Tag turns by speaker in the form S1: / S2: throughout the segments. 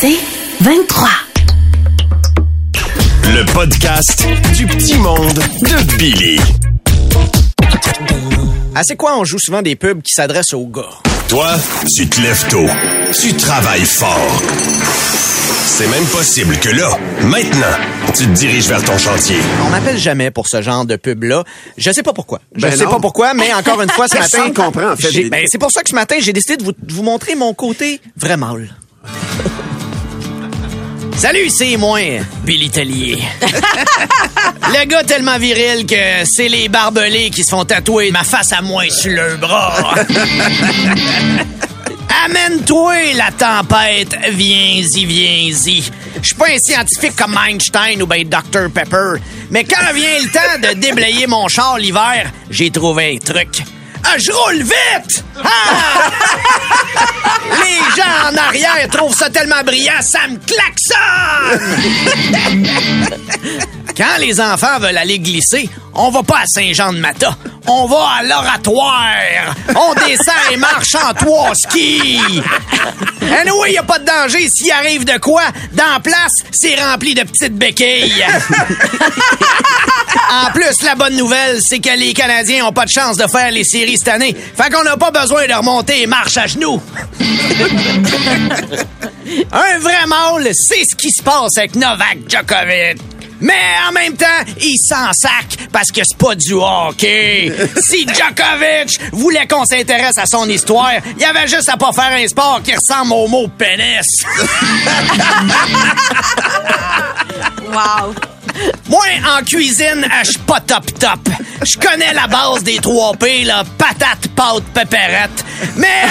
S1: C'est 23.
S2: Le podcast du petit monde de Billy.
S3: Ah, c'est quoi, on joue souvent des pubs qui s'adressent aux gars?
S2: Toi, tu te lèves tôt. Tu travailles fort. C'est même possible que là, maintenant, tu te diriges vers ton chantier.
S3: On m'appelle jamais pour ce genre de pub-là. Je sais pas pourquoi. Je
S4: Ben
S3: sais
S4: non.
S3: pas pourquoi, mais encore une fois, ce matin...
S4: Comprend, en fait.
S3: ben, c'est pour ça que ce matin, j'ai décidé de vous, de vous montrer mon côté vrai mâle. Salut, c'est moi, Billy Tellier. Le gars tellement viril que c'est les barbelés qui se font tatouer ma face à moi sur le bras. Amène-toi la tempête, viens-y, viens-y. Je suis pas un scientifique comme Einstein ou ben Dr Pepper, mais quand vient le temps de déblayer mon char l'hiver, j'ai trouvé un truc. Ah, je roule vite! Ah! Les gens en arrière trouvent ça tellement brillant, ça me klaxonne! Quand les enfants veulent aller glisser, on va pas à Saint-Jean-de-Mata. On va à l'oratoire. On descend et marche en trois skis. Anyway, y a pas de danger s'il arrive de quoi. Dans la place, c'est rempli de petites béquilles. en plus, la bonne nouvelle, c'est que les Canadiens ont pas de chance de faire les séries cette année. Fait qu'on n'a pas besoin de remonter et marche à genoux. Un vrai mâle, c'est ce qui se passe avec Novak Djokovic. Mais en même temps, il s'en sac parce que c'est pas du hockey. Si Djokovic voulait qu'on s'intéresse à son histoire, il avait juste à pas faire un sport qui ressemble au mot pénis.
S5: Wow.
S3: Moi, en cuisine, je suis pas top top. Je connais la base des 3 P, là, patate, pâte, pépérette. Mais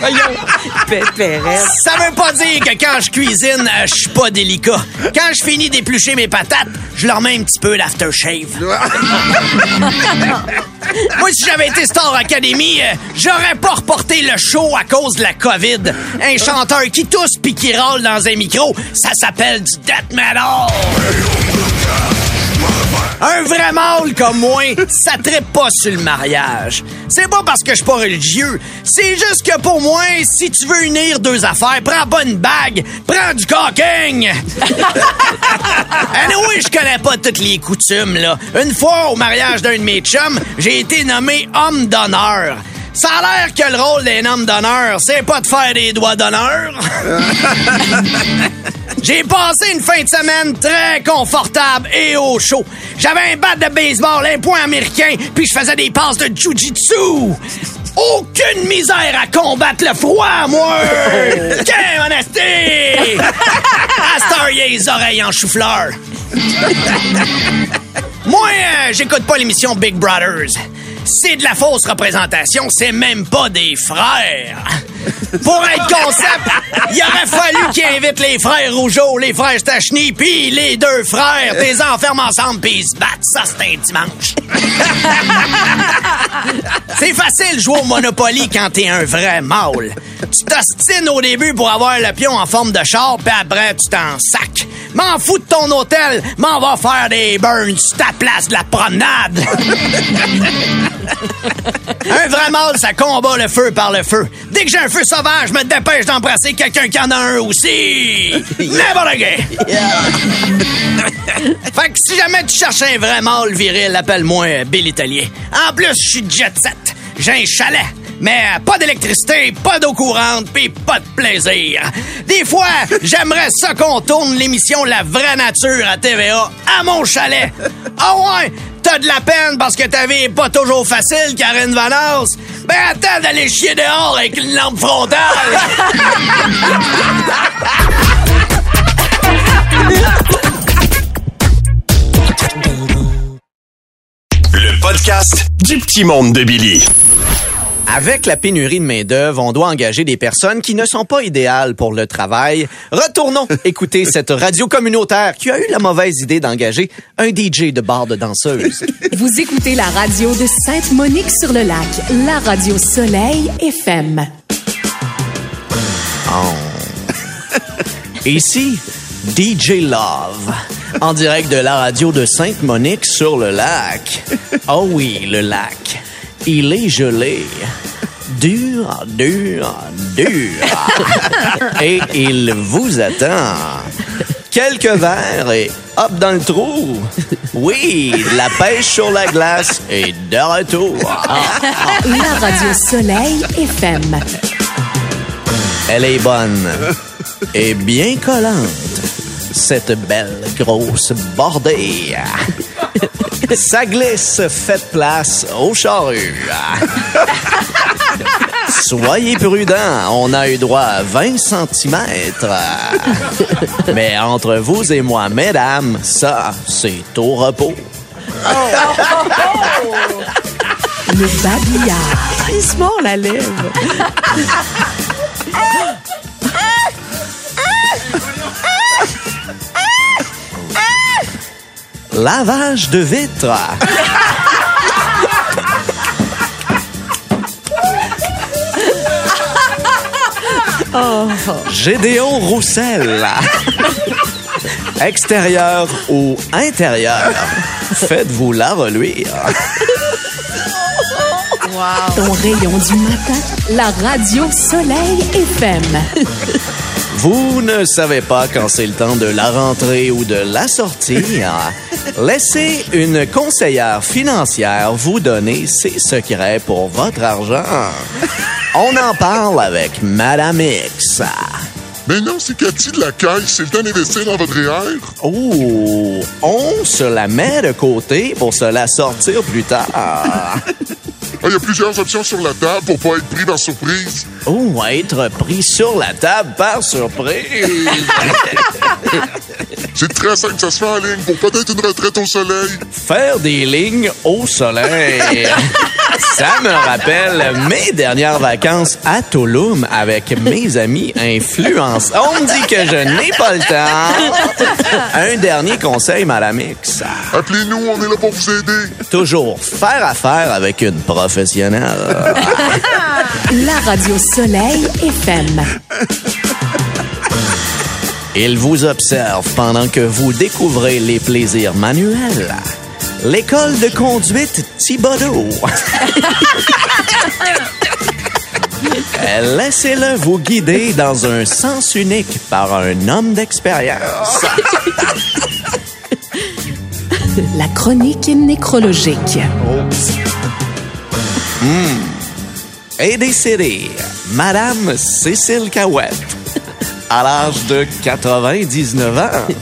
S5: Pépérette.
S3: ça veut pas dire que quand je cuisine, euh, je suis pas délicat. Quand je finis d'éplucher mes patates, je leur mets un petit peu d'aftershave. Moi, si j'avais été Star Academy, euh, j'aurais pas reporté le show à cause de la COVID. Un chanteur qui tousse puis qui râle dans un micro, ça s'appelle du death metal. Un vrai mâle comme moi, ça trippe pas sur le mariage. C'est pas parce que je suis pas religieux. C'est juste que pour moi, si tu veux unir deux affaires, prends pas une bague, prends du cocking. anyway, je connais pas toutes les coutumes, là. Une fois, au mariage d'un de mes chums, j'ai été nommé homme d'honneur. Ça a l'air que le rôle d'un homme d'honneur, c'est pas de faire des doigts d'honneur. J'ai passé une fin de semaine très confortable et au chaud. J'avais un bat de baseball, un point américain, puis je faisais des passes de jujitsu. Aucune misère à combattre le froid, moi! Quelle honnêteté! À Star, il y a les oreilles en chou-fleur. Moi, euh, j'écoute pas l'émission Big Brothers. C'est de la fausse représentation, c'est même pas des frères. Pour être concept, il aurait fallu qu'ils invitent les frères Rougeau, les frères Stachny, puis les deux frères, les enferment ensemble puis ils se battent. Ça, c'est un dimanche. c'est facile jouer au Monopoly quand t'es un vrai mâle. Tu t'ostines au début pour avoir le pion en forme de char, puis après, tu t'en sacs. M'en fous de ton hôtel, m'en va faire des burns sur ta place de la promenade. Un vrai mâle, ça combat le feu par le feu. Dès que j'ai un feu sauvage, je me dépêche d'embrasser quelqu'un qui en a un aussi. N'importe qui. fait que si jamais tu cherches un vrai mâle viril, appelle-moi Bill Italien. En plus, je suis jet set. J'ai un chalet. Mais pas d'électricité, pas d'eau courante, pis pas de plaisir. Des fois, j'aimerais ça qu'on tourne l'émission La vraie nature à TVA à mon chalet. Ah ouais, t'as de la peine parce que ta vie est pas toujours facile, Karine Vanasse. Ben attends d'aller chier dehors avec une lampe frontale.
S2: Le podcast du petit monde de Billy.
S3: Avec la pénurie de main-d'œuvre, on doit engager des personnes qui ne sont pas idéales pour le travail. Retournons écouter cette radio communautaire qui a eu la mauvaise idée d'engager un DJ de bar de danseuse.
S1: Vous écoutez la radio de Sainte-Monique-sur-le-Lac, la radio Soleil FM.
S3: Ici, DJ Love, en direct de la radio de Sainte-Monique sur le lac. Oh oui, le lac. Il est gelé. dur, dur, dur. et il vous attend. Quelques verres et hop dans le trou. Oui, la pêche sur la glace est de retour.
S1: La radio Soleil FM.
S3: Elle est bonne et bien collante, cette belle grosse bordée. Ça glisse, faites place au charrue. Soyez prudents, on a eu droit à 20 cm. Mais entre vous et moi, mesdames, ça, c'est au repos.
S1: Le babillard.
S5: Il se mord la lèvre.
S3: Lavage de vitres. Gédéon Roussel. Extérieur ou intérieur, faites-vous la reluire.
S1: Ton rayon du matin. La radio Soleil FM.
S3: Vous ne savez pas quand c'est le temps de la rentrée ou de la sortir. Laissez une conseillère financière vous donner ses secrets pour votre argent. On en parle avec Madame X.
S4: Mais non, c'est Cathy de la caisse. C'est le temps d'investir dans votre REER.
S3: Oh, on se la met de côté pour se la sortir plus tard.
S4: Ah, Il y a plusieurs options sur la table pour pas être pris par surprise.
S3: Ou être pris sur la table par surprise.
S4: C'est très simple, ça se fait en ligne pour peut-être une retraite au soleil.
S3: Faire des lignes au soleil. Ça me rappelle mes dernières vacances à Tulum avec mes amis influence. On me dit que je n'ai pas le temps. Un dernier conseil, Madame X.
S4: Appelez-nous, on est là pour vous aider.
S3: Toujours faire affaire avec une professionnelle.
S1: La radio Soleil FM.
S3: Il vous observe pendant que vous découvrez les plaisirs manuels. L'école de conduite Thibodeau. Laissez-le vous guider dans un sens unique par un homme d'expérience.
S1: La chronique nécrologique.
S3: Et décédée, Madame Cécile Cahouette, à l'âge de 99 ans.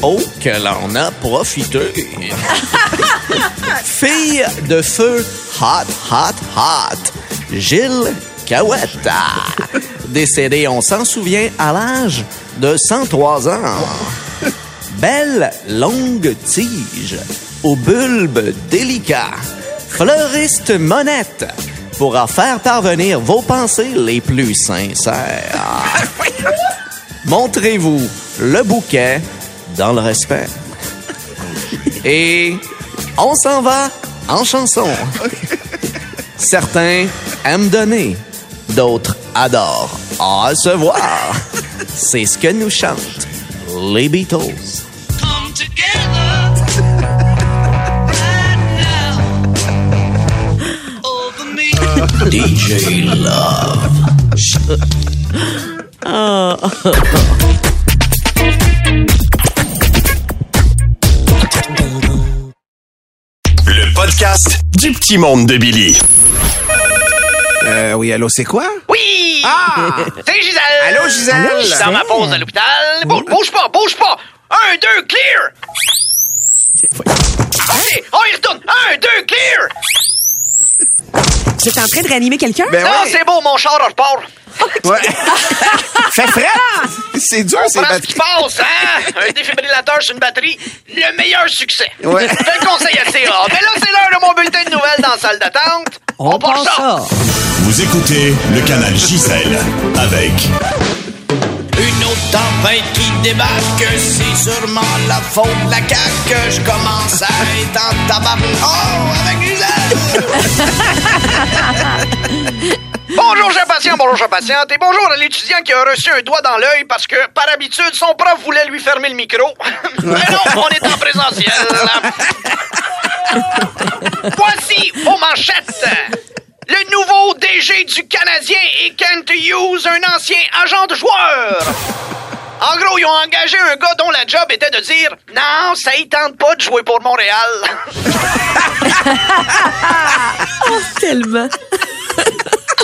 S3: Oh, qu'elle en a profité. Fille de feu hot, hot, hot, Gilles Cahouette. Décédée, on s'en souvient, à l'âge de 103 ans. Belle longue tige, au bulbe délicat. Fleuriste monette, pour en faire parvenir vos pensées les plus sincères. Montrez-vous le bouquet dans le respect. Et on s'en va en chanson. Certains aiment donner, d'autres adorent en recevoir. C'est ce que nous chantent les Beatles.
S6: come together right now over me.
S3: DJ Love.
S2: Le podcast du petit monde de Billy.
S7: Euh, oui, allô, c'est quoi?
S8: Oui!
S7: Ah!
S8: C'est Gisèle!
S7: Allô, Gisèle?
S8: Je suis dans ma pause à l'hôpital. Bouge, bouge pas, bouge pas! Un, deux, clear! OK, on y retourne! Un, deux, clear!
S5: Vous êtes en train de réanimer quelqu'un?
S7: Ben
S8: Non, c'est beau, mon char repart.
S7: Ouais. Fait frais! C'est dur, c'est
S8: On prend ce qui passe, hein? Un défibrillateur sur une batterie, le meilleur succès.
S7: Ouais.
S8: Je conseille assez rare. Mais là, c'est l'heure de mon bulletin de nouvelles dans la salle d'attente. On, part ça.
S2: Vous écoutez le canal Gisèle avec
S3: Une autre tempête qui débarque, c'est sûrement la faute de la CAQ. Je commence à être en tabac. Oh, avec Gisèle!
S8: Bonjour, cher patient, bonjour, cher patiente, et bonjour à l'étudiant qui a reçu un doigt dans l'œil parce que, par habitude, son prof voulait lui fermer le micro. Mais non, on est en présentiel. Voici vos manchettes. Le nouveau DG du Canadien et Kent Hughes, un ancien agent de joueur. En gros, ils ont engagé un gars dont la job était de dire Non, ça y tente pas de jouer pour Montréal.
S5: Tellement.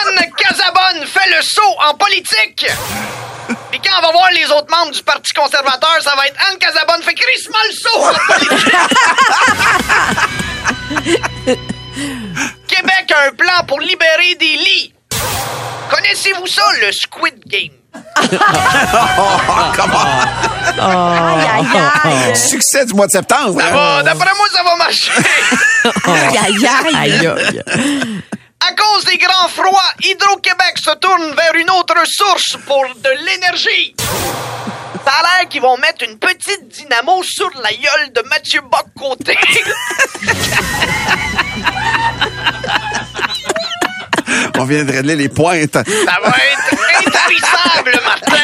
S8: Anne Casabonne fait le saut en politique. Puis quand on va voir les autres membres du Parti conservateur, ça va être Anne Casabonne fait crissement le saut en politique. Québec a un plan pour libérer des lits. Connaissez-vous ça, le Squid Game?
S5: Aïe, aïe, aïe.
S7: Succès du mois de septembre.
S8: Ça va, d'après moi, ça va marcher.
S5: Aïe, aïe, aïe.
S9: Aïe, aïe.
S8: À cause des grands froids, Hydro-Québec se tourne vers une autre source pour de l'énergie. Ça a l'air qu'ils vont mettre une petite dynamo sur la gueule de Mathieu Bock-Côté.
S7: On vient de régler les pointes.
S8: Ça va être intarissable, Martin.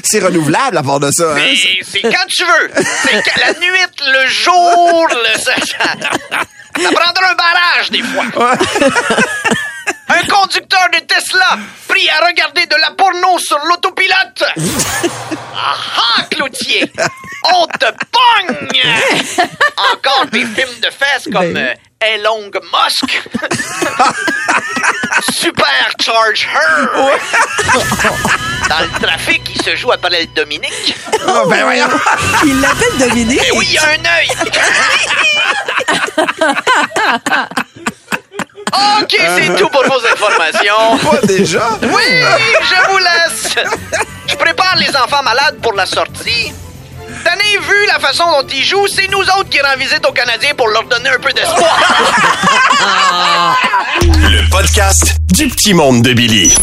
S7: C'est renouvelable à part de ça. hein?
S8: C'est quand tu veux. C'est la nuit, le jour, le... Ça prendra un barrage, des fois. Un conducteur de Tesla pris à regarder de la porno sur l'autopilote. Ah ah, Cloutier! On te Encore des films de fesses comme euh, Elon Musk. Super Charge Her. Dans le trafic, il se joue à Palais Dominique.
S7: Oh, ben voyons.
S5: Il l'appelle Dominique.
S8: Eh oui, il y a un œil. OK, c'est tout pour vos informations.
S7: Pas déjà.
S8: Oui, je vous laisse. Je prépare les enfants malades pour la sortie. T'en as vu la façon dont ils jouent? C'est nous autres qui rendons visite aux Canadiens pour leur donner un peu d'espoir.
S2: Le podcast du petit monde de Billy.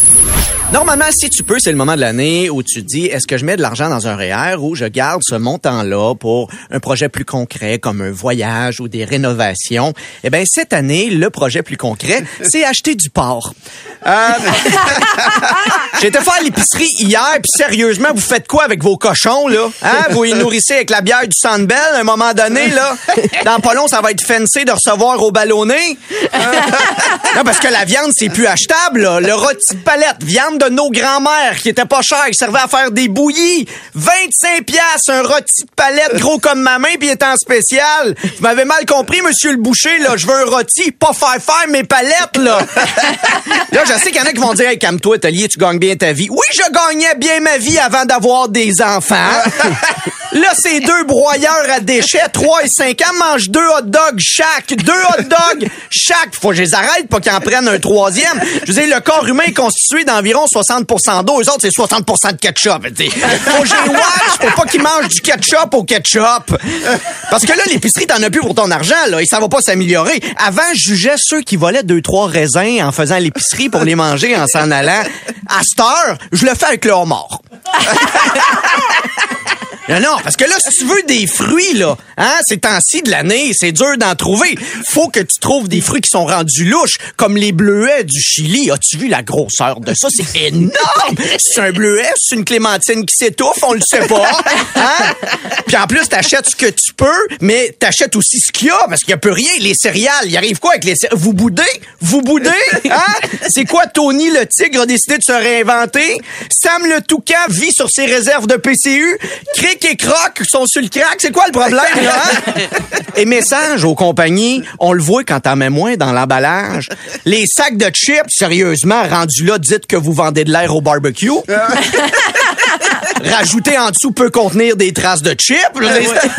S3: Normalement, si tu peux, c'est le moment de l'année où tu te dis, est-ce que je mets de l'argent dans un REER ou je garde ce montant-là pour un projet plus concret comme un voyage ou des rénovations? Eh bien, cette année, le projet plus concret, c'est acheter du porc. Euh, Été faire l'épicerie hier, puis sérieusement, vous faites quoi avec vos cochons, là? Hein? Vous les nourrissez avec la bière du Sandbell, à un moment donné, là? Dans pas long, ça va être fancy de recevoir au ballonné. Non, parce que la viande, c'est plus achetable, là. Le rôti de palette, viande de nos grands-mères, qui était pas cher, qui servait à faire des bouillies. 25 piastres, un rôti de palette gros comme ma main, puis en spécial. Vous m'avez mal compris, monsieur le boucher, là. Je veux un rôti, pas faire faire mes palettes, là. là, je sais qu'il y en a qui vont dire, hey, calme-toi, Talier, tu gagnes bien Oui, je gagnais bien ma vie avant d'avoir des enfants. Là, c'est deux broyeurs à déchets, 3 et 5 ans, mangent deux hot dogs chaque. Deux hot dogs chaque. Faut que je les arrête pour qu'ils en prennent un troisième. Je veux dire, le corps humain est constitué d'environ 60% d'eau. Eux autres, c'est 60% de ketchup. tu sais. Faut que je les watch pour pas qu'ils mangent du ketchup au ketchup. Parce que là, l'épicerie, t'en as plus pour ton argent, là. Et ça va pas s'améliorer. Avant, je jugeais ceux qui volaient deux, trois raisins en faisant l'épicerie pour les manger en s'en allant. À cette heure, je le fais avec le homard. Non, non, parce que là, si tu veux des fruits, là, hein, ces temps-ci de l'année, c'est dur d'en trouver. Faut que tu trouves des fruits qui sont rendus louches, comme les bleuets du Chili. As-tu vu la grosseur de ça? C'est énorme! C'est un bleuet, c'est une clémentine qui s'étouffe, on le sait pas. Hein? Puis en plus, t'achètes ce que tu peux, mais t'achètes aussi ce qu'il y a, parce qu'il y a peu rien. Les céréales, il arrive quoi avec les céréales? Vous boudez? Vous boudez? Hein? C'est quoi Tony le tigre a décidé de se réinventer? Sam le toucan vit sur ses réserves de PCU? Et Croc sont sur le crack. C'est quoi le problème, là? hein? Et message aux compagnies, on le voit quand t'en mets moins dans l'emballage. Les sacs de chips, sérieusement, rendus là, dites que vous vendez de l'air au barbecue. Rajouter en dessous peut contenir des traces de chips.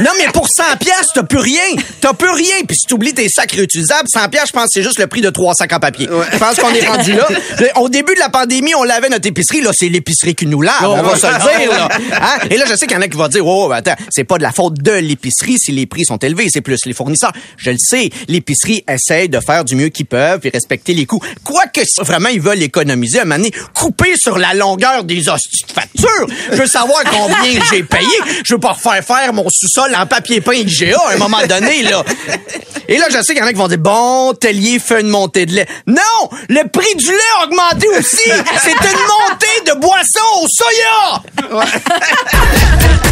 S3: Non, mais pour 100 pièces, t'as plus rien. T'as plus rien. Puis si t'oublies tes sacs réutilisables, 100 pièces, je pense que c'est juste le prix de trois sacs en papier. Je pense qu'on est rendu là. Au début de la pandémie, on lavait notre épicerie. Là, c'est l'épicerie qui nous lave. on va se le dire, là. Hein? Et là, je sais qu'il y en a qui vont dire, oh, attends, c'est pas de la faute de l'épicerie si les prix sont élevés. C'est plus les fournisseurs. Je le sais. L'épicerie essaye de faire du mieux qu'ils peuvent et respecter les coûts. Quoique, si vraiment ils veulent économiser, à un moment donné, couper sur la longueur des hosties de factures. Je veux savoir combien j'ai payé. Je veux pas refaire faire mon sous-sol en papier peint IGA à un moment donné, là. Et là, je sais qu'il y en a qui vont dire, bon, Tellier fait une montée de lait. Non! Le prix du lait a augmenté aussi! C'est une montée de boissons au soya!